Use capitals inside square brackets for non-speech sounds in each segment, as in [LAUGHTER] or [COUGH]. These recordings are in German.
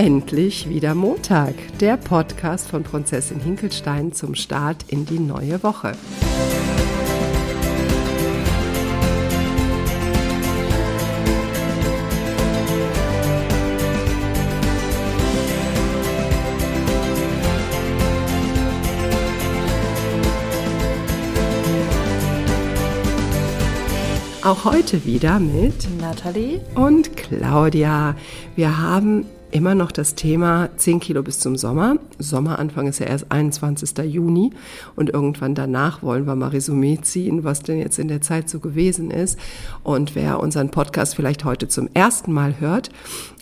Endlich wieder Montag, der Podcast von Prinzessin Hinkelstein zum Start in die neue Woche. Auch heute wieder mit Nathalie und Claudia. Wir haben immer noch das Thema 10 Kilo bis zum Sommer. Sommeranfang ist ja erst 21. Juni und irgendwann danach wollen wir mal Resümee ziehen, was denn jetzt in der Zeit so gewesen ist. Und wer unseren Podcast vielleicht heute zum ersten Mal hört,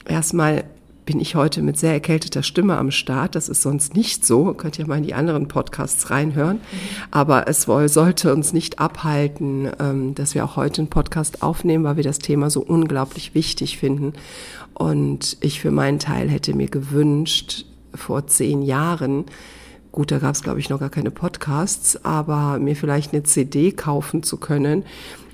erstmal bin ich heute mit sehr erkälteter Stimme am Start. Das ist sonst nicht so. Könnt ihr mal in die anderen Podcasts reinhören. Aber es sollte uns nicht abhalten, ähm, dass wir auch heute einen Podcast aufnehmen, weil wir das Thema so unglaublich wichtig finden. Und ich für meinen Teil hätte mir gewünscht, vor zehn Jahren, gut, da gab es glaube ich noch gar keine Podcasts, aber mir vielleicht eine CD kaufen zu können,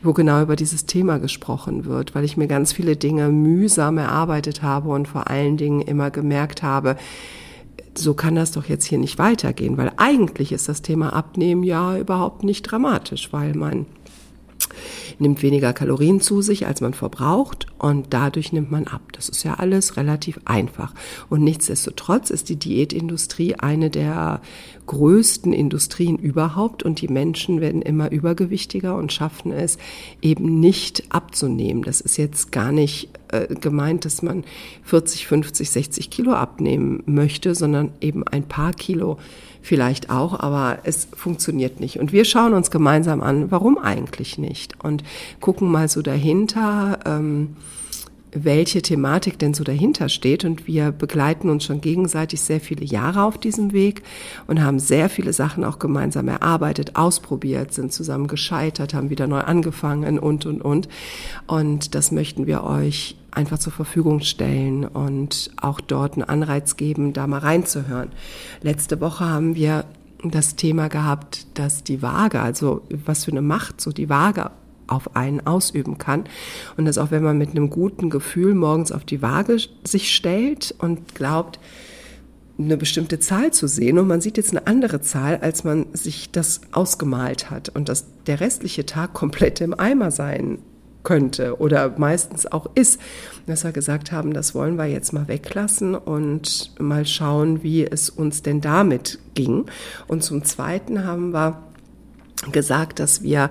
wo genau über dieses Thema gesprochen wird, weil ich mir ganz viele Dinge mühsam erarbeitet habe und vor allen Dingen immer gemerkt habe, so kann das doch jetzt hier nicht weitergehen, weil eigentlich ist das Thema Abnehmen ja überhaupt nicht dramatisch, weil man nimmt weniger Kalorien zu sich, als man verbraucht und dadurch nimmt man ab. Das ist ja alles relativ einfach. Und nichtsdestotrotz ist die Diätindustrie eine der größten Industrien überhaupt und die Menschen werden immer übergewichtiger und schaffen es eben nicht abzunehmen. Das ist jetzt gar nicht äh, gemeint, dass man 40, 50, 60 Kilo abnehmen möchte, sondern eben ein paar Kilo vielleicht auch, aber es funktioniert nicht. Und wir schauen uns gemeinsam an, warum eigentlich nicht und gucken mal so dahinter. Ähm, welche Thematik denn so dahinter steht. Und wir begleiten uns schon gegenseitig sehr viele Jahre auf diesem Weg und haben sehr viele Sachen auch gemeinsam erarbeitet, ausprobiert, sind zusammen gescheitert, haben wieder neu angefangen und, und, und. Und das möchten wir euch einfach zur Verfügung stellen und auch dort einen Anreiz geben, da mal reinzuhören. Letzte Woche haben wir das Thema gehabt, dass die Waage, also was für eine Macht so die Waage auf einen ausüben kann. Und dass auch wenn man mit einem guten Gefühl morgens auf die Waage sich stellt und glaubt, eine bestimmte Zahl zu sehen und man sieht jetzt eine andere Zahl, als man sich das ausgemalt hat und dass der restliche Tag komplett im Eimer sein könnte oder meistens auch ist. Dass wir gesagt haben, das wollen wir jetzt mal weglassen und mal schauen, wie es uns denn damit ging. Und zum Zweiten haben wir gesagt, dass wir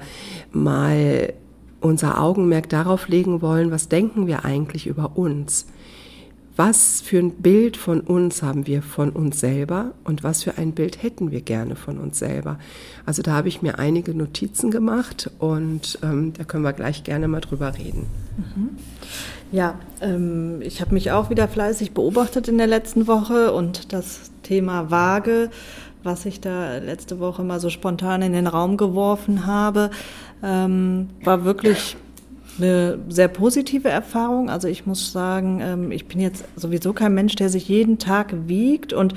mal unser Augenmerk darauf legen wollen, was denken wir eigentlich über uns? Was für ein Bild von uns haben wir von uns selber und was für ein Bild hätten wir gerne von uns selber? Also da habe ich mir einige Notizen gemacht und ähm, da können wir gleich gerne mal drüber reden. Mhm. Ja, ähm, ich habe mich auch wieder fleißig beobachtet in der letzten Woche und das Thema Waage was ich da letzte Woche mal so spontan in den Raum geworfen habe, ähm, war wirklich eine sehr positive Erfahrung. Also ich muss sagen, ähm, ich bin jetzt sowieso kein Mensch, der sich jeden Tag wiegt und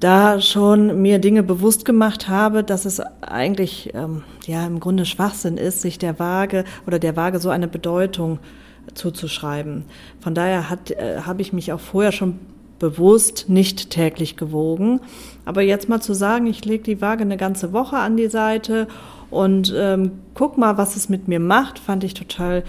da schon mir Dinge bewusst gemacht habe, dass es eigentlich ähm, ja im Grunde Schwachsinn ist, sich der Waage oder der Waage so eine Bedeutung zuzuschreiben. Von daher äh, habe ich mich auch vorher schon bewusst nicht täglich gewogen. Aber jetzt mal zu sagen, ich lege die Waage eine ganze Woche an die Seite und ähm, guck mal, was es mit mir macht, fand ich total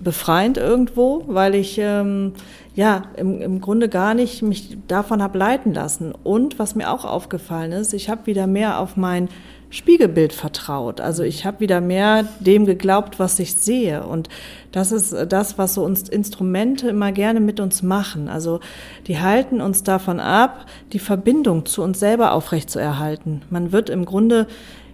befreiend irgendwo, weil ich ähm, ja im, im Grunde gar nicht mich davon habe leiten lassen. Und was mir auch aufgefallen ist, ich habe wieder mehr auf mein Spiegelbild vertraut. Also ich habe wieder mehr dem geglaubt, was ich sehe. Und das ist das, was so uns Instrumente immer gerne mit uns machen. Also die halten uns davon ab, die Verbindung zu uns selber aufrechtzuerhalten. Man wird im Grunde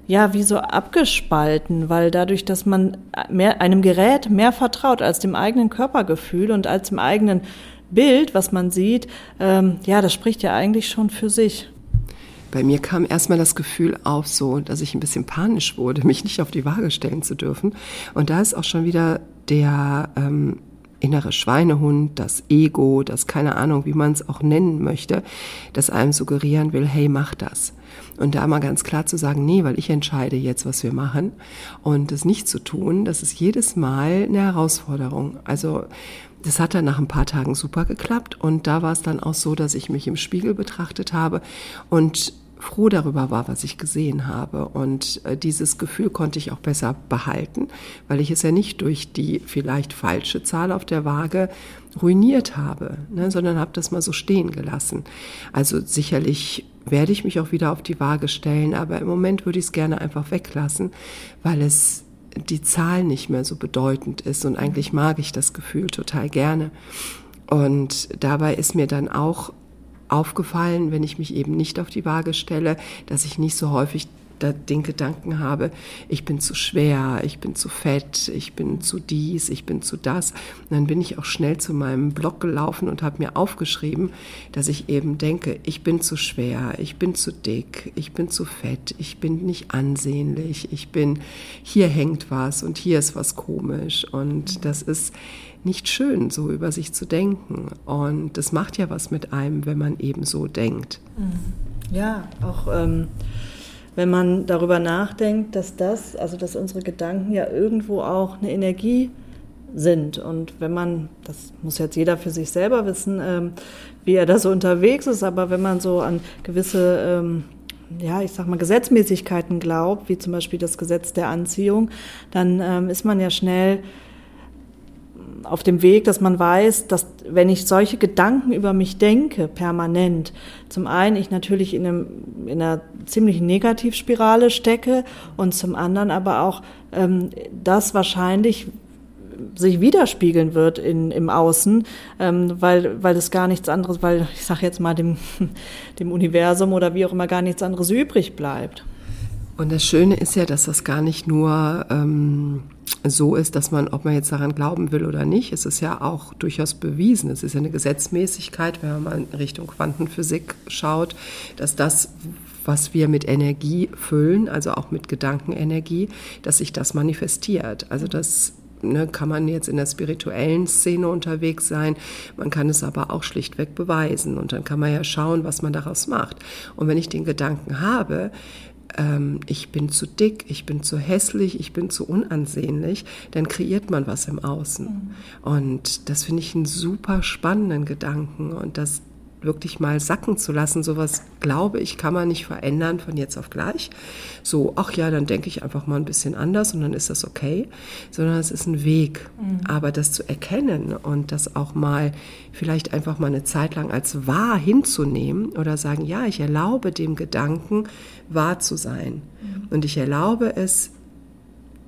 ja wie so abgespalten, weil dadurch, dass man mehr, einem Gerät mehr vertraut als dem eigenen Körpergefühl und als dem eigenen Bild, was man sieht, ähm, ja, das spricht ja eigentlich schon für sich. Bei mir kam erstmal das Gefühl auf, so, dass ich ein bisschen panisch wurde, [LAUGHS] mich nicht auf die Waage stellen zu dürfen. Und da ist auch schon wieder der, ähm, innere Schweinehund, das Ego, das keine Ahnung, wie man es auch nennen möchte, das einem suggerieren will, hey, mach das. Und da mal ganz klar zu sagen, nee, weil ich entscheide jetzt, was wir machen. Und es nicht zu tun, das ist jedes Mal eine Herausforderung. Also das hat dann nach ein paar Tagen super geklappt. Und da war es dann auch so, dass ich mich im Spiegel betrachtet habe und froh darüber war, was ich gesehen habe. Und äh, dieses Gefühl konnte ich auch besser behalten, weil ich es ja nicht durch die vielleicht falsche Zahl auf der Waage ruiniert habe, ne, sondern habe das mal so stehen gelassen. Also sicherlich werde ich mich auch wieder auf die Waage stellen, aber im Moment würde ich es gerne einfach weglassen, weil es die Zahl nicht mehr so bedeutend ist und eigentlich mag ich das Gefühl total gerne. Und dabei ist mir dann auch aufgefallen, wenn ich mich eben nicht auf die Waage stelle, dass ich nicht so häufig den Gedanken habe, ich bin zu schwer, ich bin zu fett, ich bin zu dies, ich bin zu das. Und dann bin ich auch schnell zu meinem Blog gelaufen und habe mir aufgeschrieben, dass ich eben denke, ich bin zu schwer, ich bin zu dick, ich bin zu fett, ich bin nicht ansehnlich, ich bin, hier hängt was und hier ist was komisch. Und das ist nicht schön, so über sich zu denken. Und das macht ja was mit einem, wenn man eben so denkt. Mhm. Ja, auch ähm, wenn man darüber nachdenkt, dass das, also dass unsere Gedanken ja irgendwo auch eine Energie sind. Und wenn man, das muss jetzt jeder für sich selber wissen, ähm, wie er da so unterwegs ist, aber wenn man so an gewisse ähm, ja, ich sag mal, Gesetzmäßigkeiten glaubt, wie zum Beispiel das Gesetz der Anziehung, dann ähm, ist man ja schnell auf dem Weg, dass man weiß, dass wenn ich solche Gedanken über mich denke, permanent, zum einen ich natürlich in, einem, in einer ziemlichen Negativspirale stecke und zum anderen aber auch ähm, das wahrscheinlich sich widerspiegeln wird in, im Außen, ähm, weil, weil es gar nichts anderes, weil ich sage jetzt mal dem, [LAUGHS] dem Universum oder wie auch immer gar nichts anderes übrig bleibt. Und das Schöne ist ja, dass das gar nicht nur ähm, so ist, dass man, ob man jetzt daran glauben will oder nicht, es ist ja auch durchaus bewiesen. Es ist ja eine Gesetzmäßigkeit, wenn man mal in Richtung Quantenphysik schaut, dass das, was wir mit Energie füllen, also auch mit Gedankenenergie, dass sich das manifestiert. Also das ne, kann man jetzt in der spirituellen Szene unterwegs sein, man kann es aber auch schlichtweg beweisen und dann kann man ja schauen, was man daraus macht. Und wenn ich den Gedanken habe, ähm, ich bin zu dick, ich bin zu hässlich, ich bin zu unansehnlich, dann kreiert man was im Außen. Mhm. Und das finde ich einen super spannenden Gedanken und das wirklich mal sacken zu lassen. Sowas, glaube ich, kann man nicht verändern von jetzt auf gleich. So, ach ja, dann denke ich einfach mal ein bisschen anders und dann ist das okay, sondern es ist ein Weg. Mhm. Aber das zu erkennen und das auch mal vielleicht einfach mal eine Zeit lang als wahr hinzunehmen oder sagen, ja, ich erlaube dem Gedanken, wahr zu sein. Mhm. Und ich erlaube es,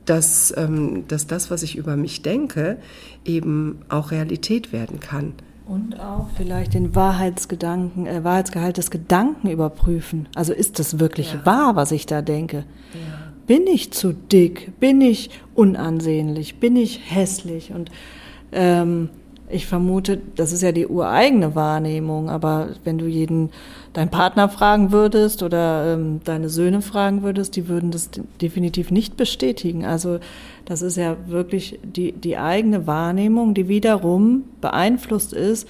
dass, ähm, dass das, was ich über mich denke, eben auch Realität werden kann. Und auch vielleicht den Wahrheitsgedanken, äh, Wahrheitsgehalt des Gedanken überprüfen. Also ist das wirklich ja. wahr, was ich da denke? Ja. Bin ich zu dick? Bin ich unansehnlich? Bin ich hässlich? Und ähm, ich vermute, das ist ja die ureigene Wahrnehmung, aber wenn du jeden, deinen Partner fragen würdest oder ähm, deine Söhne fragen würdest, die würden das definitiv nicht bestätigen. Also das ist ja wirklich die, die eigene Wahrnehmung, die wiederum beeinflusst ist.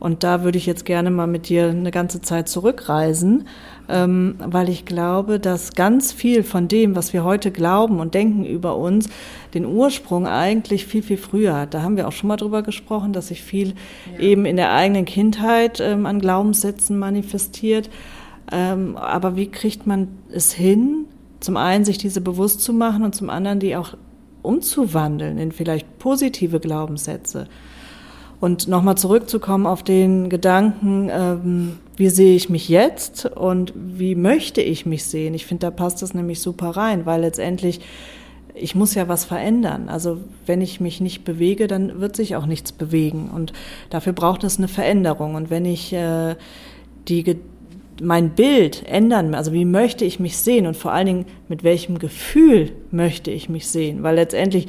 Und da würde ich jetzt gerne mal mit dir eine ganze Zeit zurückreisen ähm, weil ich glaube, dass ganz viel von dem, was wir heute glauben und denken über uns, den Ursprung eigentlich viel, viel früher hat. Da haben wir auch schon mal drüber gesprochen, dass sich viel ja. eben in der eigenen Kindheit ähm, an Glaubenssätzen manifestiert. Ähm, aber wie kriegt man es hin, zum einen sich diese bewusst zu machen und zum anderen die auch umzuwandeln in vielleicht positive Glaubenssätze? Und nochmal zurückzukommen auf den Gedanken, ähm, wie sehe ich mich jetzt und wie möchte ich mich sehen? Ich finde, da passt das nämlich super rein, weil letztendlich ich muss ja was verändern. Also wenn ich mich nicht bewege, dann wird sich auch nichts bewegen. Und dafür braucht es eine Veränderung. Und wenn ich äh, die, mein Bild ändern, also wie möchte ich mich sehen und vor allen Dingen mit welchem Gefühl möchte ich mich sehen, weil letztendlich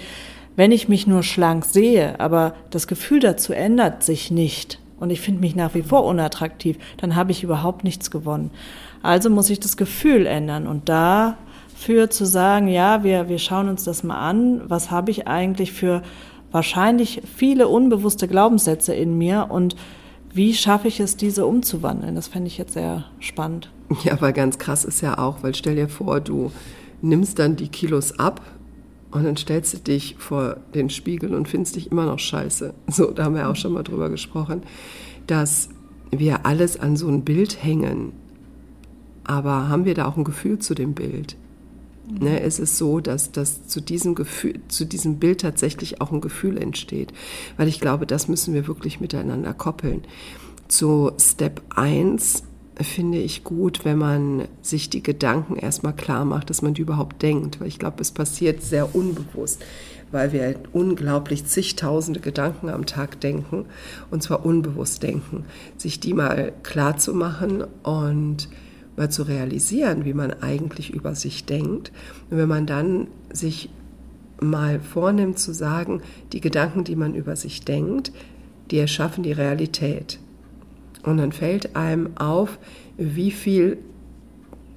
wenn ich mich nur schlank sehe, aber das Gefühl dazu ändert sich nicht und ich finde mich nach wie vor unattraktiv, dann habe ich überhaupt nichts gewonnen. Also muss ich das Gefühl ändern und dafür zu sagen, ja, wir, wir schauen uns das mal an, was habe ich eigentlich für wahrscheinlich viele unbewusste Glaubenssätze in mir und wie schaffe ich es, diese umzuwandeln? Das fände ich jetzt sehr spannend. [LAUGHS] Ja, aber ganz krass ist ja auch, weil stell dir vor, du nimmst dann die Kilos ab und dann stellst du dich vor den Spiegel und findest dich immer noch scheiße. [LAUGHS] So, da haben wir auch schon mal drüber gesprochen, dass wir alles an so ein Bild hängen. Aber haben wir da auch ein Gefühl zu dem Bild? Ne, es ist so, dass, dass zu, diesem Gefühl, zu diesem Bild tatsächlich auch ein Gefühl entsteht. Weil ich glaube, das müssen wir wirklich miteinander koppeln. Zu Step 1 finde ich gut, wenn man sich die Gedanken erstmal klar macht, dass man die überhaupt denkt. Weil ich glaube, es passiert sehr unbewusst, weil wir unglaublich zigtausende Gedanken am Tag denken und zwar unbewusst denken. Sich die mal klar zu machen und mal zu realisieren, wie man eigentlich über sich denkt. Und wenn man dann sich mal vornimmt zu sagen, die Gedanken, die man über sich denkt, die erschaffen die Realität. Und dann fällt einem auf, wie viel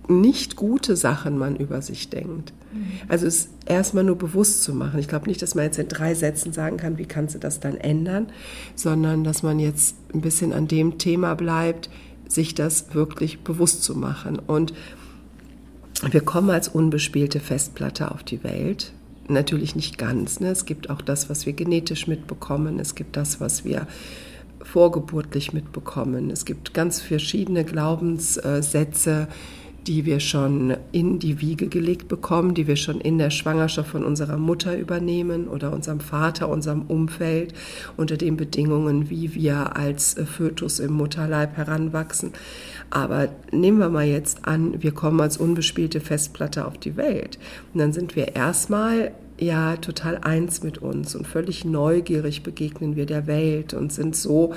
nicht gute Sachen man über sich denkt. Mhm. Also es erstmal nur bewusst zu machen. Ich glaube nicht, dass man jetzt in drei Sätzen sagen kann, wie kannst du das dann ändern, sondern dass man jetzt ein bisschen an dem Thema bleibt, sich das wirklich bewusst zu machen. Und wir kommen als unbespielte Festplatte auf die Welt. Natürlich nicht ganz. Ne? Es gibt auch das, was wir genetisch mitbekommen. Es gibt das, was wir vorgeburtlich mitbekommen. Es gibt ganz verschiedene Glaubenssätze, die wir schon in die Wiege gelegt bekommen, die wir schon in der Schwangerschaft von unserer Mutter übernehmen oder unserem Vater, unserem Umfeld, unter den Bedingungen, wie wir als Fötus im Mutterleib heranwachsen. Aber nehmen wir mal jetzt an, wir kommen als unbespielte Festplatte auf die Welt. Und dann sind wir erstmal ja total eins mit uns und völlig neugierig begegnen wir der Welt und sind so,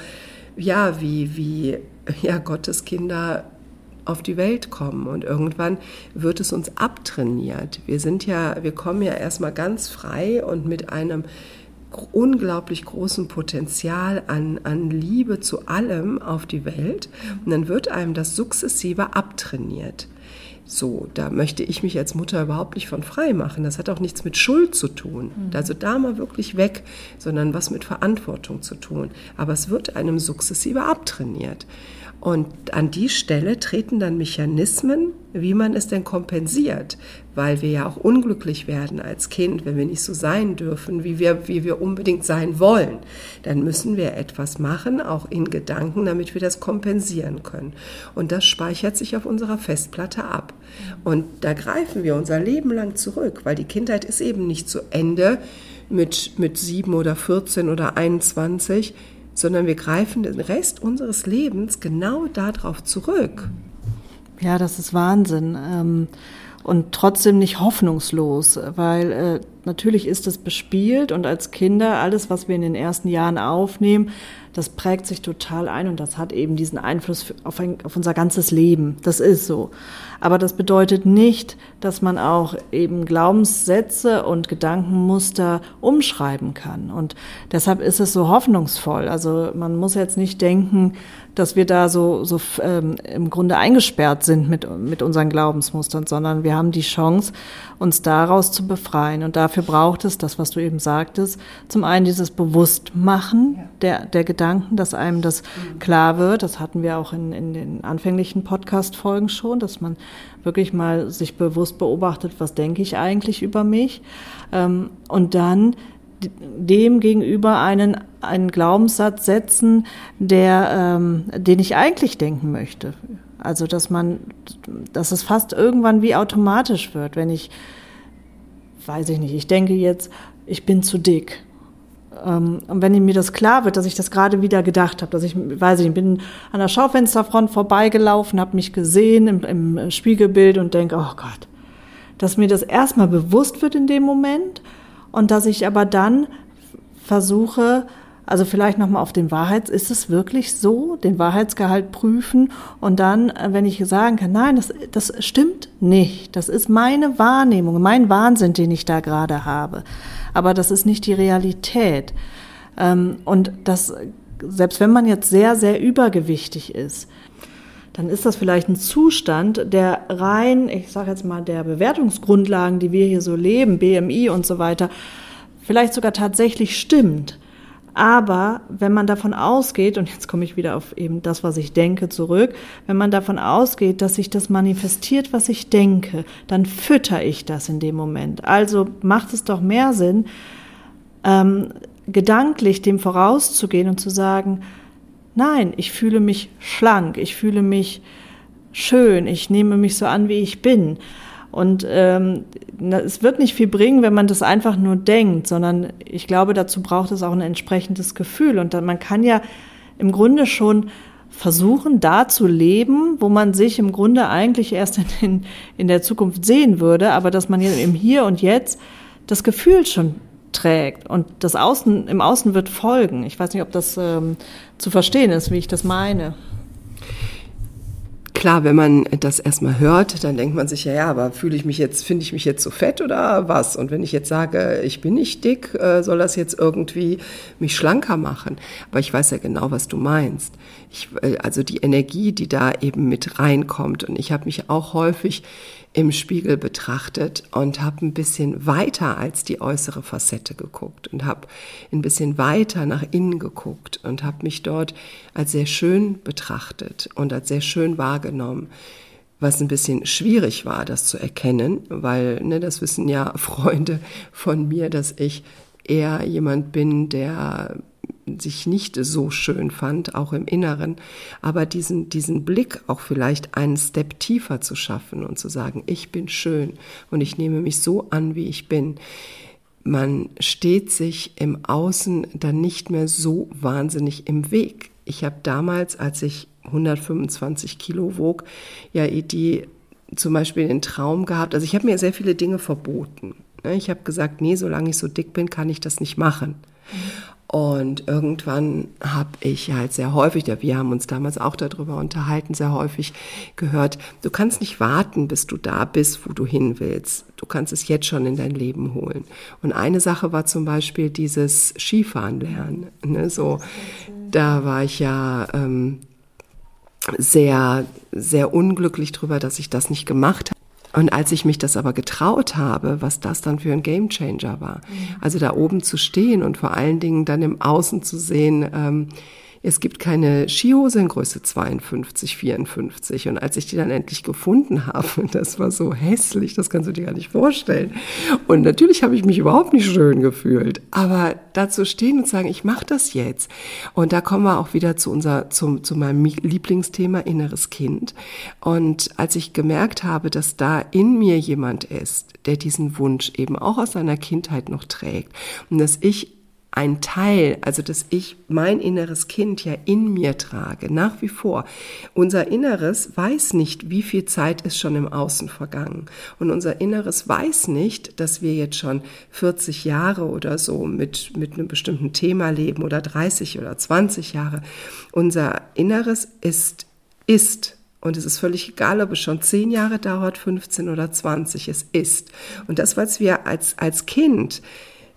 ja, wie, wie ja, Gottes Kinder auf die Welt kommen und irgendwann wird es uns abtrainiert. Wir sind ja, wir kommen ja erstmal ganz frei und mit einem unglaublich großen Potenzial an, an Liebe zu allem auf die Welt und dann wird einem das sukzessive abtrainiert. So, da möchte ich mich als Mutter überhaupt nicht von frei machen. Das hat auch nichts mit Schuld zu tun. Mhm. Also da mal wirklich weg, sondern was mit Verantwortung zu tun. Aber es wird einem sukzessive abtrainiert. Und an die Stelle treten dann Mechanismen, wie man es denn kompensiert, weil wir ja auch unglücklich werden als Kind, wenn wir nicht so sein dürfen, wie wir, wie wir unbedingt sein wollen. Dann müssen wir etwas machen, auch in Gedanken, damit wir das kompensieren können. Und das speichert sich auf unserer Festplatte ab. Und da greifen wir unser Leben lang zurück, weil die Kindheit ist eben nicht zu Ende mit, mit sieben oder 14 oder 21 sondern wir greifen den Rest unseres Lebens genau darauf zurück. Ja, das ist Wahnsinn. Ähm, und trotzdem nicht hoffnungslos, weil äh, natürlich ist es bespielt und als Kinder alles, was wir in den ersten Jahren aufnehmen, das prägt sich total ein und das hat eben diesen Einfluss auf, ein, auf unser ganzes Leben. Das ist so. Aber das bedeutet nicht, dass man auch eben Glaubenssätze und Gedankenmuster umschreiben kann. Und deshalb ist es so hoffnungsvoll. Also man muss jetzt nicht denken, dass wir da so, so ähm, im Grunde eingesperrt sind mit, mit unseren Glaubensmustern, sondern wir haben die Chance, uns daraus zu befreien. Und dafür braucht es das, was du eben sagtest, zum einen dieses Bewusstmachen der, der Gedanken, dass einem das mhm. klar wird. Das hatten wir auch in, in den anfänglichen Podcast-Folgen schon, dass man wirklich mal sich bewusst beobachtet, was denke ich eigentlich über mich. Ähm, und dann dem gegenüber einen, einen Glaubenssatz setzen, der, ähm, den ich eigentlich denken möchte. Also, dass man, dass es fast irgendwann wie automatisch wird, wenn ich, weiß ich nicht, ich denke jetzt, ich bin zu dick. Ähm, und wenn mir das klar wird, dass ich das gerade wieder gedacht habe, dass ich, weiß ich, bin an der Schaufensterfront vorbeigelaufen, habe mich gesehen im, im Spiegelbild und denke, oh Gott, dass mir das erstmal bewusst wird in dem Moment und dass ich aber dann versuche, also vielleicht nochmal auf den Wahrheits, ist es wirklich so, den Wahrheitsgehalt prüfen und dann, äh, wenn ich sagen kann, nein, das, das stimmt nicht, das ist meine Wahrnehmung, mein Wahnsinn, den ich da gerade habe, aber das ist nicht die Realität. Ähm, und das, selbst wenn man jetzt sehr, sehr übergewichtig ist, dann ist das vielleicht ein Zustand, der rein, ich sage jetzt mal, der Bewertungsgrundlagen, die wir hier so leben, BMI und so weiter, vielleicht sogar tatsächlich stimmt. Aber wenn man davon ausgeht, und jetzt komme ich wieder auf eben das, was ich denke, zurück, wenn man davon ausgeht, dass sich das manifestiert, was ich denke, dann fütter ich das in dem Moment. Also macht es doch mehr Sinn, ähm, gedanklich dem vorauszugehen und zu sagen, nein, ich fühle mich schlank, ich fühle mich schön, ich nehme mich so an, wie ich bin. Und ähm, es wird nicht viel bringen, wenn man das einfach nur denkt, sondern ich glaube, dazu braucht es auch ein entsprechendes Gefühl. Und dann, man kann ja im Grunde schon versuchen, da zu leben, wo man sich im Grunde eigentlich erst in, in, in der Zukunft sehen würde, aber dass man im Hier und Jetzt das Gefühl schon trägt und das Außen im Außen wird folgen. Ich weiß nicht, ob das ähm, zu verstehen ist, wie ich das meine. Klar, wenn man das erstmal hört, dann denkt man sich, ja, ja, aber fühle ich mich jetzt, finde ich mich jetzt so fett oder was? Und wenn ich jetzt sage, ich bin nicht dick, äh, soll das jetzt irgendwie mich schlanker machen? Aber ich weiß ja genau, was du meinst. Ich, äh, also die Energie, die da eben mit reinkommt. Und ich habe mich auch häufig im Spiegel betrachtet und habe ein bisschen weiter als die äußere Facette geguckt und habe ein bisschen weiter nach innen geguckt und habe mich dort als sehr schön betrachtet und als sehr schön wahrgenommen was ein bisschen schwierig war, das zu erkennen, weil ne, das wissen ja [LAUGHS] Freunde von mir, dass ich eher jemand bin, der sich nicht so schön fand, auch im Inneren, aber diesen, diesen Blick auch vielleicht einen Step tiefer zu schaffen und zu sagen, ich bin schön und ich nehme mich so an, wie ich bin. Man steht sich im Außen dann nicht mehr so wahnsinnig im Weg. Ich habe damals, als ich 125 Kilo wog, ja die zum Beispiel den Traum gehabt, also ich habe mir sehr viele Dinge verboten. Ich habe gesagt, nee, solange ich so dick bin, kann ich das nicht machen. Mhm. Und irgendwann habe ich halt sehr häufig, wir haben uns damals auch darüber unterhalten, sehr häufig gehört, du kannst nicht warten, bis du da bist, wo du hin willst. Du kannst es jetzt schon in dein Leben holen. Und eine Sache war zum Beispiel dieses Skifahren lernen. Ne? So, da war ich ja ähm, sehr, sehr unglücklich drüber, dass ich das nicht gemacht habe. Und als ich mich das aber getraut habe, was das dann für ein Gamechanger war, mhm. also da oben zu stehen und vor allen Dingen dann im Außen zu sehen, ähm, es gibt keine Skihose in Größe 52, 54. Und als ich die dann endlich gefunden habe, [LAUGHS] das war so hässlich, das kannst du dir gar nicht vorstellen. Und natürlich habe ich mich überhaupt nicht schön gefühlt. Aber dazu stehen und sagen, ich mache das jetzt. Und da kommen wir auch wieder zu unser, zum, zu meinem Lieblingsthema inneres Kind. Und als ich gemerkt habe, dass da in mir jemand ist, der diesen Wunsch eben auch aus seiner Kindheit noch trägt und dass ich ein Teil, also dass ich mein inneres Kind ja in mir trage, nach wie vor. Unser Inneres weiß nicht, wie viel Zeit ist schon im Außen vergangen. Und unser Inneres weiß nicht, dass wir jetzt schon 40 Jahre oder so mit, mit einem bestimmten Thema leben oder 30 oder 20 Jahre. Unser Inneres ist, ist. Und es ist völlig egal, ob es schon 10 Jahre dauert, 15 oder 20. Es ist. Und das, was wir als, als Kind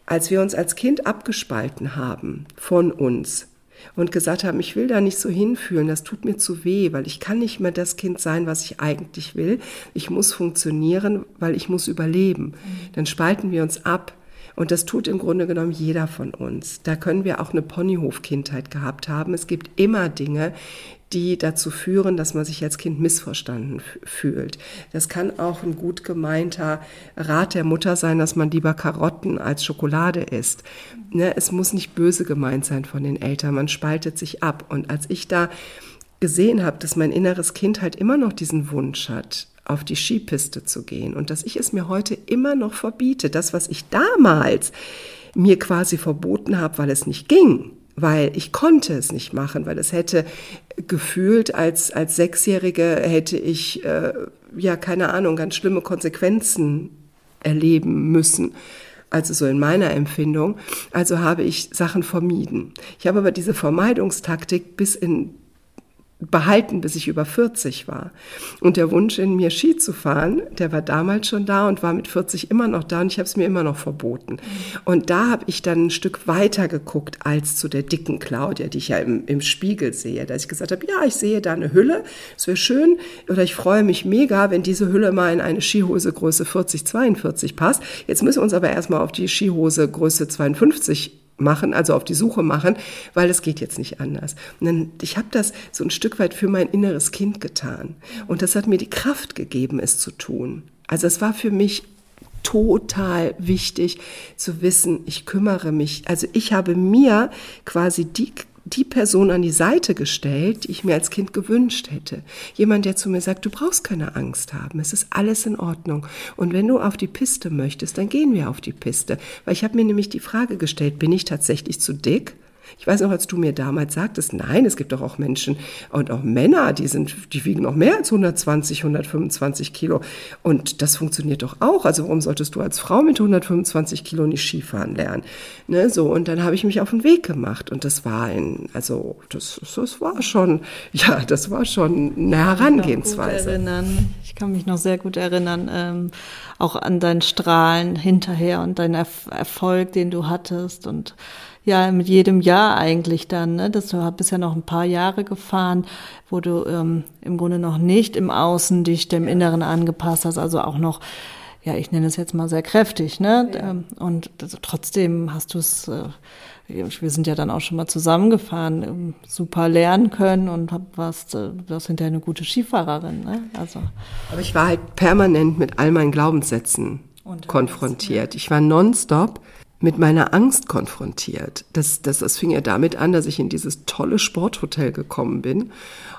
als wir uns als Kind abgespalten haben von uns und gesagt haben, ich will da nicht so hinfühlen, das tut mir zu weh, weil ich kann nicht mehr das Kind sein, was ich eigentlich will. Ich muss funktionieren, weil ich muss überleben. Dann spalten wir uns ab. Und das tut im Grunde genommen jeder von uns. Da können wir auch eine Ponyhof-Kindheit gehabt haben. Es gibt immer Dinge, die dazu führen, dass man sich als Kind missverstanden fühlt. Das kann auch ein gut gemeinter Rat der Mutter sein, dass man lieber Karotten als Schokolade isst. Ne, es muss nicht böse gemeint sein von den Eltern, man spaltet sich ab. Und als ich da gesehen habe, dass mein inneres Kind halt immer noch diesen Wunsch hat, auf die Skipiste zu gehen und dass ich es mir heute immer noch verbiete, das, was ich damals mir quasi verboten habe, weil es nicht ging, weil ich konnte es nicht machen, weil es hätte gefühlt als, als Sechsjährige hätte ich, äh, ja, keine Ahnung, ganz schlimme Konsequenzen erleben müssen. Also so in meiner Empfindung. Also habe ich Sachen vermieden. Ich habe aber diese Vermeidungstaktik bis in behalten, bis ich über 40 war. Und der Wunsch in mir Ski zu fahren, der war damals schon da und war mit 40 immer noch da und ich habe es mir immer noch verboten. Und da habe ich dann ein Stück weiter geguckt als zu der dicken Claudia, die ich ja im, im Spiegel sehe, dass ich gesagt habe, ja, ich sehe da eine Hülle, es wäre schön oder ich freue mich mega, wenn diese Hülle mal in eine Skihose Größe 40, 42 passt. Jetzt müssen wir uns aber erstmal auf die Skihose Größe 52 machen, also auf die Suche machen, weil es geht jetzt nicht anders. Und dann, ich habe das so ein Stück weit für mein inneres Kind getan. Und das hat mir die Kraft gegeben, es zu tun. Also es war für mich total wichtig zu wissen, ich kümmere mich. Also ich habe mir quasi die die Person an die Seite gestellt, die ich mir als Kind gewünscht hätte. Jemand, der zu mir sagt, du brauchst keine Angst haben, es ist alles in Ordnung. Und wenn du auf die Piste möchtest, dann gehen wir auf die Piste. Weil ich habe mir nämlich die Frage gestellt, bin ich tatsächlich zu dick? Ich weiß noch, als du mir damals sagtest, nein, es gibt doch auch Menschen und auch Männer, die sind, die wiegen noch mehr als 120, 125 Kilo. Und das funktioniert doch auch. Also warum solltest du als Frau mit 125 Kilo nicht Skifahren lernen? Ne, so. Und dann habe ich mich auf den Weg gemacht. Und das war ein, also, das, das war schon, [LAUGHS] ja, das war schon eine Herangehensweise. Ich kann, ich kann mich noch sehr gut erinnern, ähm, auch an dein Strahlen hinterher und deinen Erfolg, den du hattest und ja mit jedem Jahr eigentlich dann. Ne? Das, du bist ja noch ein paar Jahre gefahren, wo du ähm, im Grunde noch nicht im Außen dich dem Inneren angepasst hast, also auch noch ja, ich nenne es jetzt mal sehr kräftig, ne? Ja. Ähm, und trotzdem hast du es, äh, wir sind ja dann auch schon mal zusammengefahren, ähm, super lernen können und warst, äh, warst hinterher eine gute Skifahrerin, ne? Also. Aber ich war halt permanent mit all meinen Glaubenssätzen konfrontiert. Ich war nonstop mit meiner Angst konfrontiert. Das, das, das fing ja damit an, dass ich in dieses tolle Sporthotel gekommen bin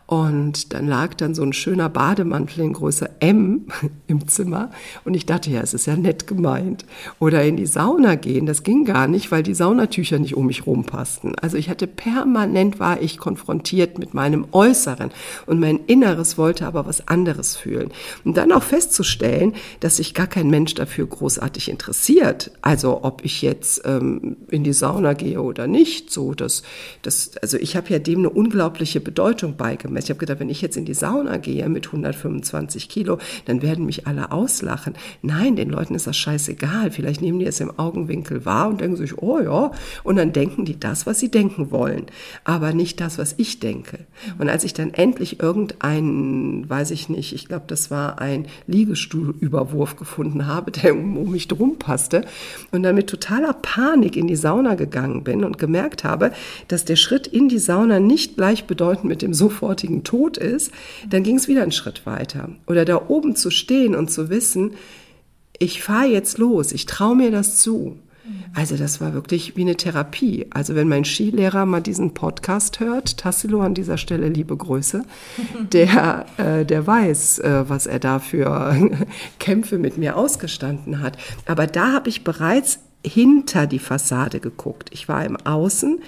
und dann lag dann so ein schöner Bademantel in Größe M [LAUGHS] im Zimmer. Und ich dachte, ja, es ist ja nett gemeint. Oder in die Sauna gehen, das ging gar nicht, weil die Saunatücher nicht um mich rumpassten. Also ich hatte permanent war ich konfrontiert mit meinem Äußeren. Und mein Inneres wollte aber was anderes fühlen. Und dann auch festzustellen, dass sich gar kein Mensch dafür großartig interessiert. Also ob ich jetzt ähm, in die Sauna gehe oder nicht. So, das, das, also ich habe ja dem eine unglaubliche Bedeutung beigemessen. Ich habe gedacht, wenn ich jetzt in die Sauna gehe mit 125 Kilo, dann werden mich alle auslachen. Nein, den Leuten ist das scheißegal. Vielleicht nehmen die es im Augenwinkel wahr und denken sich, oh ja, und dann denken die das, was sie denken wollen, aber nicht das, was ich denke. Und als ich dann endlich irgendeinen, weiß ich nicht, ich glaube, das war ein Liegestuhlüberwurf gefunden habe, der um, um mich drum passte und dann mit totaler Panik in die Sauna gegangen bin und gemerkt habe, dass der Schritt in die Sauna nicht gleichbedeutend mit dem sofortigen sofortigen Tod ist, dann ging es wieder einen Schritt weiter. Oder da oben zu stehen und zu wissen, ich fahre jetzt los, ich traue mir das zu. Also das war wirklich wie eine Therapie. Also wenn mein Skilehrer mal diesen Podcast hört, Tassilo an dieser Stelle liebe Grüße, [LAUGHS] der, äh, der weiß, äh, was er da für [LAUGHS] Kämpfe mit mir ausgestanden hat. Aber da habe ich bereits hinter die Fassade geguckt. Ich war im Außen,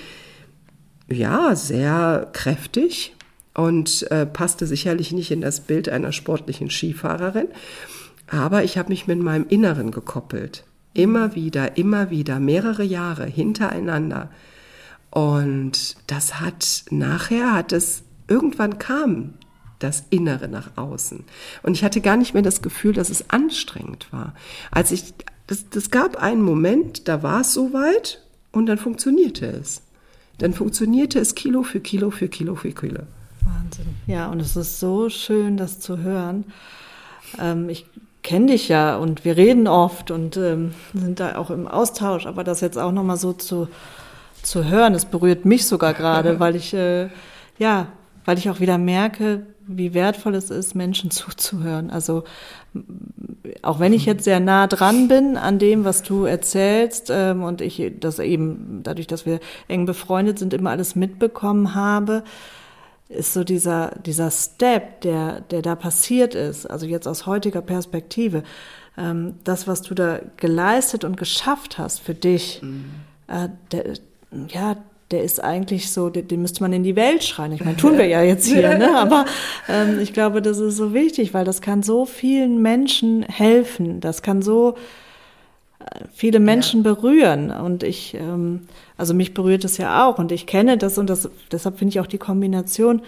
ja, sehr kräftig, und äh, passte sicherlich nicht in das Bild einer sportlichen Skifahrerin. Aber ich habe mich mit meinem Inneren gekoppelt. Immer wieder, immer wieder, mehrere Jahre hintereinander. Und das hat nachher, hat es, irgendwann kam das Innere nach außen. Und ich hatte gar nicht mehr das Gefühl, dass es anstrengend war. Als ich, das, das gab einen Moment, da war es soweit und dann funktionierte es. Dann funktionierte es Kilo für Kilo für Kilo für Kilo. Wahnsinn. Ja, und es ist so schön, das zu hören. Ähm, ich kenne dich ja und wir reden oft und ähm, sind da auch im Austausch, aber das jetzt auch nochmal so zu, zu hören, das berührt mich sogar gerade, [LAUGHS] weil ich, äh, ja, weil ich auch wieder merke, wie wertvoll es ist, Menschen [LAUGHS] zuzuhören. Also auch wenn ich jetzt sehr nah dran bin an dem, was du erzählst ähm, und ich das eben dadurch, dass wir eng befreundet sind, immer alles mitbekommen habe, ist so dieser, dieser Step, der, der da passiert ist, also jetzt aus heutiger Perspektive, ähm, das, was du da geleistet und geschafft hast für dich, mhm. äh, der, ja, der ist eigentlich so, den, den, müsste man in die Welt schreien. Ich meine, tun wir ja jetzt hier, ne? [LAUGHS] aber ähm, ich glaube, das ist so wichtig, weil das kann so vielen Menschen helfen. Das kann so viele Menschen ja. berühren. Und ich, ähm, also mich berührt es ja auch und ich kenne das und das, deshalb finde ich auch die Kombination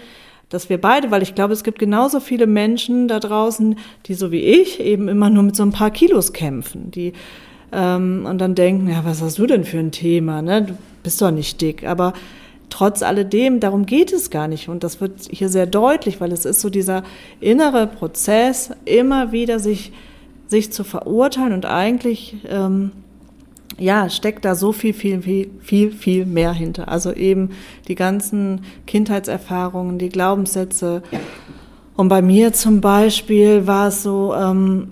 dass wir beide, weil ich glaube, es gibt genauso viele Menschen da draußen, die so wie ich eben immer nur mit so ein paar Kilos kämpfen, die ähm, und dann denken, ja, was hast du denn für ein Thema? Ne? Du bist doch nicht dick. Aber trotz alledem, darum geht es gar nicht. Und das wird hier sehr deutlich, weil es ist so dieser innere Prozess, immer wieder sich, sich zu verurteilen und eigentlich, ähm, ja, steckt da so viel, viel, viel, viel, viel mehr hinter. Also eben die ganzen Kindheitserfahrungen, die Glaubenssätze. Und bei mir zum Beispiel war es so, ähm,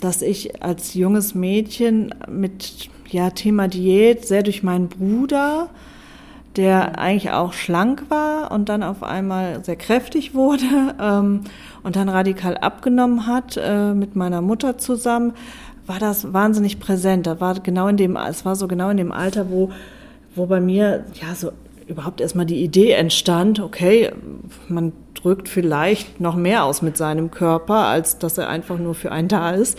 dass ich als junges Mädchen mit ja, Thema Diät sehr durch meinen Bruder, der eigentlich auch schlank war und dann auf einmal sehr kräftig wurde [LAUGHS] ähm, und dann radikal abgenommen hat äh, mit meiner Mutter zusammen, war das wahnsinnig präsent. Da war genau in dem, es war so genau in dem Alter, wo, wo bei mir ja so überhaupt erstmal die Idee entstand, okay, man drückt vielleicht noch mehr aus mit seinem Körper, als dass er einfach nur für einen da ist.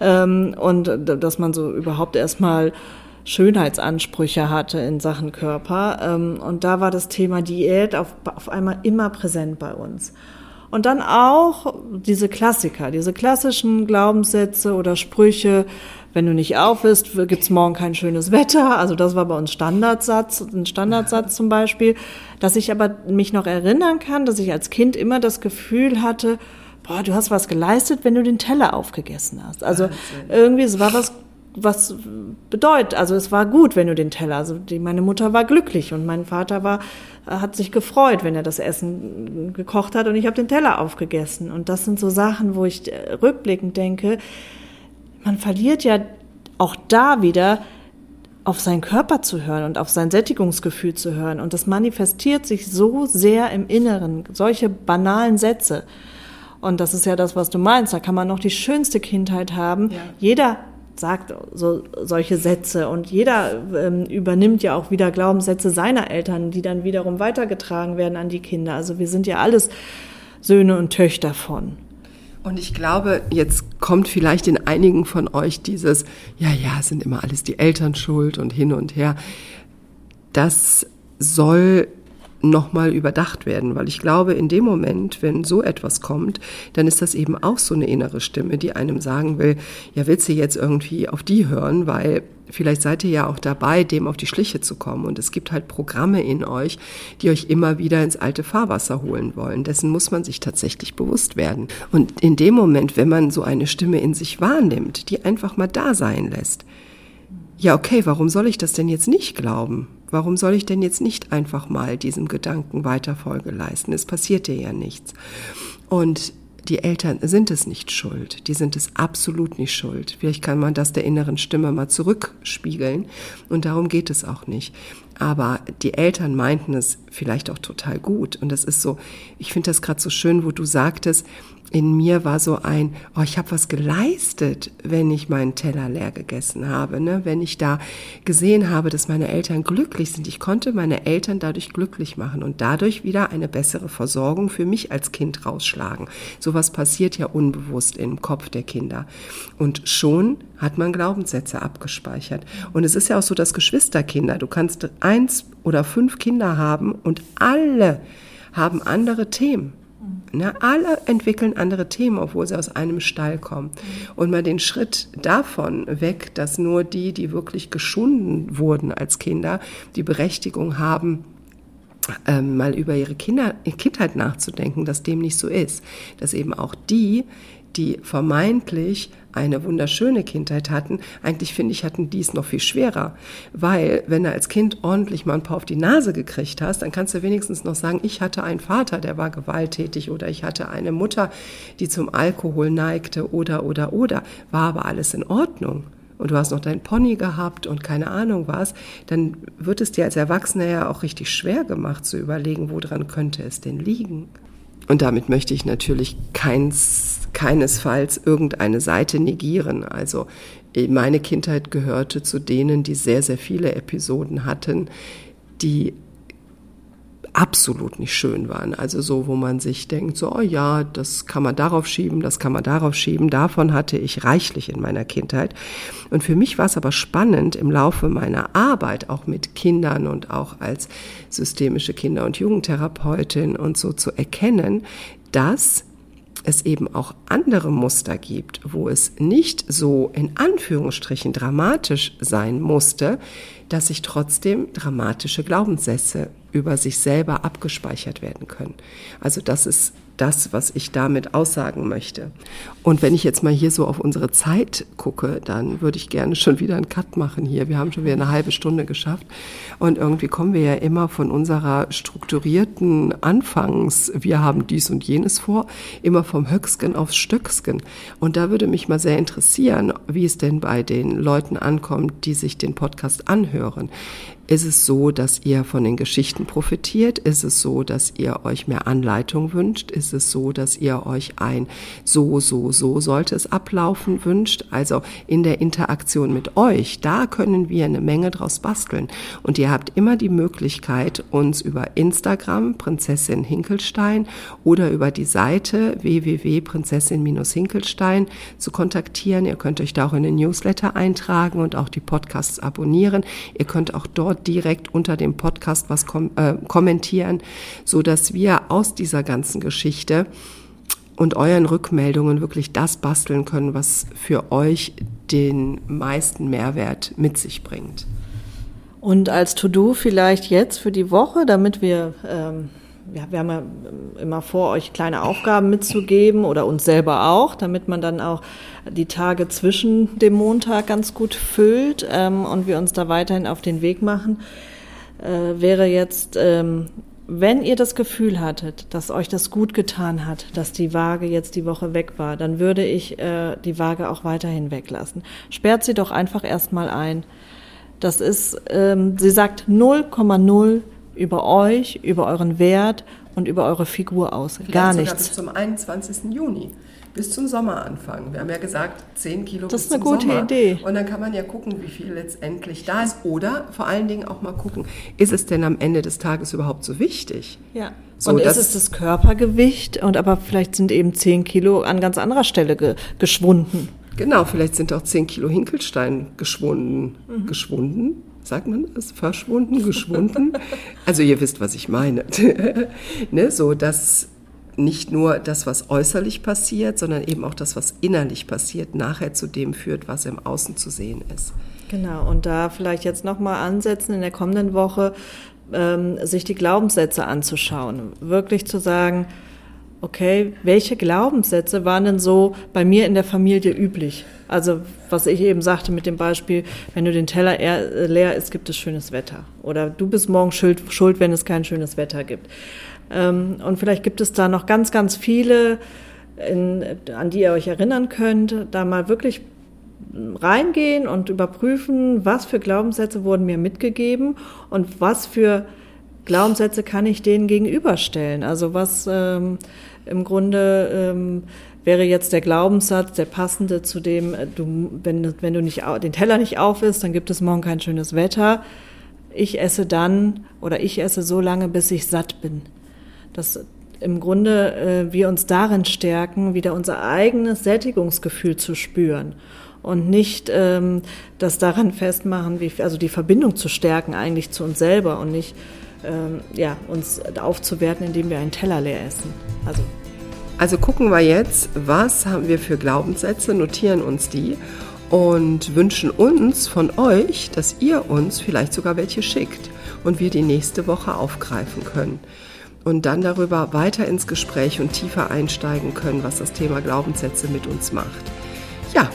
Ähm, und dass man so überhaupt erstmal Schönheitsansprüche hatte in Sachen Körper. Ähm, und da war das Thema Diät auf, auf einmal immer präsent bei uns. Und dann auch diese Klassiker, diese klassischen Glaubenssätze oder Sprüche, wenn du nicht auf bist, gibt's morgen kein schönes Wetter. Also das war bei uns Standardsatz, ein Standardsatz zum Beispiel. Dass ich aber mich noch erinnern kann, dass ich als Kind immer das Gefühl hatte, boah, du hast was geleistet, wenn du den Teller aufgegessen hast. Also Wahnsinn. irgendwie, es war was was bedeutet, also es war gut, wenn du den Teller, also die, meine Mutter war glücklich und mein Vater war, hat sich gefreut, wenn er das Essen gekocht hat und ich habe den Teller aufgegessen. Und das sind so Sachen, wo ich rückblickend denke, man verliert ja auch da wieder auf seinen Körper zu hören und auf sein Sättigungsgefühl zu hören. Und das manifestiert sich so sehr im Inneren, solche banalen Sätze. Und das ist ja das, was du meinst. Da kann man noch die schönste Kindheit haben. Ja. Jeder sagt so, solche Sätze und jeder ähm, übernimmt ja auch wieder Glaubenssätze seiner Eltern, die dann wiederum weitergetragen werden an die Kinder. Also wir sind ja alles Söhne und Töchter von. Und ich glaube, jetzt kommt vielleicht in einigen von euch dieses, ja, ja, sind immer alles die Eltern schuld und hin und her. Das soll nochmal überdacht werden, weil ich glaube, in dem Moment, wenn so etwas kommt, dann ist das eben auch so eine innere Stimme, die einem sagen will, ja, willst du jetzt irgendwie auf die hören, weil Vielleicht seid ihr ja auch dabei, dem auf die Schliche zu kommen. Und es gibt halt Programme in euch, die euch immer wieder ins alte Fahrwasser holen wollen. Dessen muss man sich tatsächlich bewusst werden. Und in dem Moment, wenn man so eine Stimme in sich wahrnimmt, die einfach mal da sein lässt, ja, okay, warum soll ich das denn jetzt nicht glauben? Warum soll ich denn jetzt nicht einfach mal diesem Gedanken weiter Folge leisten? Es passiert dir ja nichts. Und die Eltern sind es nicht schuld. Die sind es absolut nicht schuld. Vielleicht kann man das der inneren Stimme mal zurückspiegeln. Und darum geht es auch nicht. Aber die Eltern meinten es vielleicht auch total gut. Und das ist so, ich finde das gerade so schön, wo du sagtest, in mir war so ein, oh, ich habe was geleistet, wenn ich meinen Teller leer gegessen habe, ne? wenn ich da gesehen habe, dass meine Eltern glücklich sind. Ich konnte meine Eltern dadurch glücklich machen und dadurch wieder eine bessere Versorgung für mich als Kind rausschlagen. Sowas passiert ja unbewusst im Kopf der Kinder. Und schon hat man Glaubenssätze abgespeichert. Und es ist ja auch so, dass Geschwisterkinder, du kannst eins oder fünf Kinder haben und alle haben andere Themen. Ne, alle entwickeln andere Themen, obwohl sie aus einem Stall kommen. Und mal den Schritt davon weg, dass nur die, die wirklich geschunden wurden als Kinder, die Berechtigung haben, ähm, mal über ihre Kinder, Kindheit nachzudenken, dass dem nicht so ist. Dass eben auch die, die vermeintlich eine wunderschöne Kindheit hatten, eigentlich finde ich, hatten die es noch viel schwerer. Weil, wenn du als Kind ordentlich mal ein paar auf die Nase gekriegt hast, dann kannst du wenigstens noch sagen, ich hatte einen Vater, der war gewalttätig oder ich hatte eine Mutter, die zum Alkohol neigte oder, oder, oder. War aber alles in Ordnung und du hast noch dein Pony gehabt und keine Ahnung was, dann wird es dir als Erwachsener ja auch richtig schwer gemacht zu überlegen, woran könnte es denn liegen. Und damit möchte ich natürlich keins, keinesfalls irgendeine Seite negieren. Also meine Kindheit gehörte zu denen, die sehr, sehr viele Episoden hatten, die absolut nicht schön waren. Also so, wo man sich denkt, so, oh ja, das kann man darauf schieben, das kann man darauf schieben. Davon hatte ich reichlich in meiner Kindheit. Und für mich war es aber spannend im Laufe meiner Arbeit, auch mit Kindern und auch als systemische Kinder- und Jugendtherapeutin und so zu erkennen, dass es eben auch andere Muster gibt, wo es nicht so in Anführungsstrichen dramatisch sein musste, dass sich trotzdem dramatische Glaubenssätze über sich selber abgespeichert werden können. Also das ist das, was ich damit aussagen möchte. Und wenn ich jetzt mal hier so auf unsere Zeit gucke, dann würde ich gerne schon wieder einen Cut machen hier. Wir haben schon wieder eine halbe Stunde geschafft. Und irgendwie kommen wir ja immer von unserer strukturierten Anfangs, wir haben dies und jenes vor, immer vom Höcksken aufs Stöcksken. Und da würde mich mal sehr interessieren, wie es denn bei den Leuten ankommt, die sich den Podcast anhören. Ist es so, dass ihr von den Geschichten profitiert? Ist es so, dass ihr euch mehr Anleitung wünscht? Ist es so, dass ihr euch ein so, so, so sollte es ablaufen wünscht? Also in der Interaktion mit euch, da können wir eine Menge draus basteln. Und ihr habt immer die Möglichkeit, uns über Instagram Prinzessin Hinkelstein oder über die Seite www.prinzessin-hinkelstein zu kontaktieren. Ihr könnt euch da auch in den Newsletter eintragen und auch die Podcasts abonnieren. Ihr könnt auch dort direkt unter dem Podcast was kom äh, kommentieren, so dass wir aus dieser ganzen Geschichte und euren Rückmeldungen wirklich das basteln können, was für euch den meisten Mehrwert mit sich bringt. Und als To-Do vielleicht jetzt für die Woche, damit wir ähm ja, wir haben ja immer vor, euch kleine Aufgaben mitzugeben oder uns selber auch, damit man dann auch die Tage zwischen dem Montag ganz gut füllt ähm, und wir uns da weiterhin auf den Weg machen, äh, wäre jetzt, ähm, wenn ihr das Gefühl hattet, dass euch das gut getan hat, dass die Waage jetzt die Woche weg war, dann würde ich äh, die Waage auch weiterhin weglassen. Sperrt sie doch einfach erstmal ein. Das ist, ähm, sie sagt 0,0 über euch, über euren Wert und über eure Figur aus. Vielleicht Gar nichts. bis zum 21. Juni, bis zum Sommeranfang. Wir haben ja gesagt, 10 Kilo das bis ist eine zum gute Sommer. Idee. Und dann kann man ja gucken, wie viel letztendlich da ist. Oder vor allen Dingen auch mal gucken, ist es denn am Ende des Tages überhaupt so wichtig? Ja. So, und das- ist es das Körpergewicht und aber vielleicht sind eben 10 Kilo an ganz anderer Stelle ge geschwunden. Genau, vielleicht sind auch 10 Kilo Hinkelstein geschwunden. Geschwunden? Sagt man das? Verschwunden, geschwunden? [LAUGHS] also ihr wisst, was ich meine. [LAUGHS] ne, so, dass nicht nur das, was äußerlich passiert, sondern eben auch das, was innerlich passiert, nachher zu dem führt, was im Außen zu sehen ist. Genau, und da vielleicht jetzt nochmal ansetzen in der kommenden Woche, ähm, sich die Glaubenssätze anzuschauen. Wirklich zu sagen, okay, welche Glaubenssätze waren denn so bei mir in der Familie üblich? Also, was ich eben sagte mit dem Beispiel, wenn du den Teller eher- leer ist, gibt es schönes Wetter. Oder du bist morgen schuld, schuld wenn es kein schönes Wetter gibt. Ähm, und vielleicht gibt es da noch ganz, ganz viele, in, an die ihr euch erinnern könnt, da mal wirklich reingehen und überprüfen, was für Glaubenssätze wurden mir mitgegeben und was für Glaubenssätze kann ich denen gegenüberstellen. Also was ähm, im Grunde ähm, wäre jetzt der Glaubenssatz, der passende zu dem, äh, du, wenn, wenn du nicht den Teller nicht auf isst, dann gibt es morgen kein schönes Wetter. Ich esse dann oder ich esse so lange, bis ich satt bin. Dass im Grunde äh, wir uns darin stärken, wieder unser eigenes Sättigungsgefühl zu spüren und nicht ähm, das daran festmachen, wie, also die Verbindung zu stärken eigentlich zu uns selber und nicht ähm, ja, uns aufzuwerten, indem wir einen Teller leer essen. Also Also gucken wir jetzt, was haben wir für Glaubenssätze, notieren uns die und wünschen uns von euch, dass ihr uns vielleicht sogar welche schickt und wir die nächste Woche aufgreifen können und dann darüber weiter ins Gespräch und tiefer einsteigen können, was das Thema Glaubenssätze mit uns macht. Ja,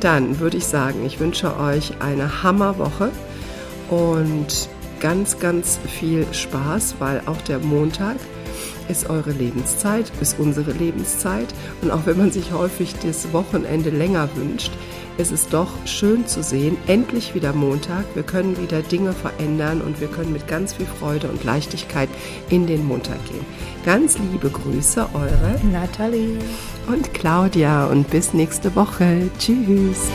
dann würde ich sagen, ich wünsche euch eine Hammerwoche und ganz, ganz viel Spaß, weil auch der Montag ist eure Lebenszeit, ist unsere Lebenszeit. Und auch wenn man sich häufig das Wochenende länger wünscht, ist es doch schön zu sehen, endlich wieder Montag. Wir können wieder Dinge verändern und wir können mit ganz viel Freude und Leichtigkeit in den Montag gehen. Ganz liebe Grüße, eure Nathalie. und Claudia und bis nächste Woche. Tschüss.